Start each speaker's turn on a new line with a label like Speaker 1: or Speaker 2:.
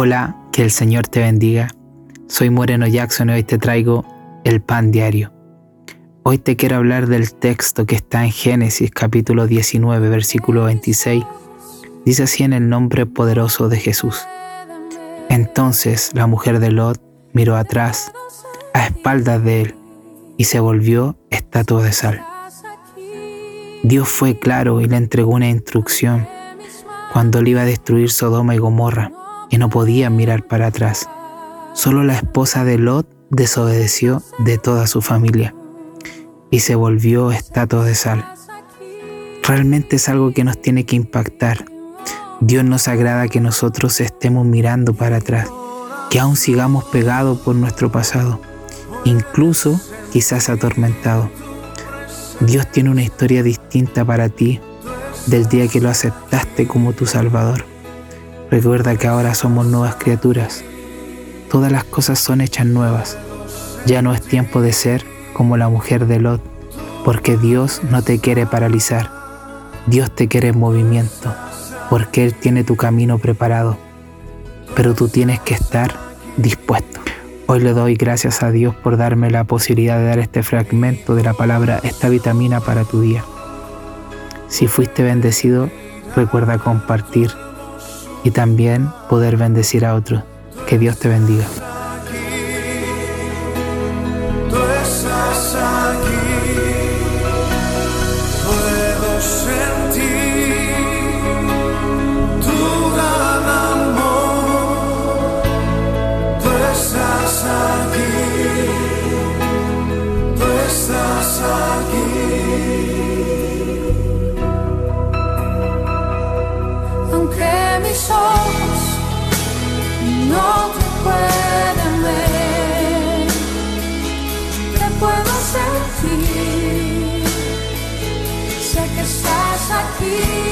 Speaker 1: Hola, que el Señor te bendiga. Soy Moreno Jackson y hoy te traigo el pan diario. Hoy te quiero hablar del texto que está en Génesis capítulo 19, versículo 26. Dice así en el nombre poderoso de Jesús. Entonces la mujer de Lot miró atrás, a espaldas de él, y se volvió estatua de sal. Dios fue claro y le entregó una instrucción cuando él iba a destruir Sodoma y Gomorra y no podía mirar para atrás. Solo la esposa de Lot desobedeció de toda su familia y se volvió estatua de sal. Realmente es algo que nos tiene que impactar. Dios nos agrada que nosotros estemos mirando para atrás, que aún sigamos pegados por nuestro pasado, incluso quizás atormentado. Dios tiene una historia distinta para ti del día que lo aceptaste como tu Salvador. Recuerda que ahora somos nuevas criaturas. Todas las cosas son hechas nuevas. Ya no es tiempo de ser como la mujer de Lot, porque Dios no te quiere paralizar. Dios te quiere en movimiento, porque Él tiene tu camino preparado. Pero tú tienes que estar dispuesto. Hoy le doy gracias a Dios por darme la posibilidad de dar este fragmento de la palabra, esta vitamina para tu día. Si fuiste bendecido, recuerda compartir y también poder bendecir a otros. Que Dios te bendiga.
Speaker 2: No te pueden ver, te puedo sentir, sé que estás aquí.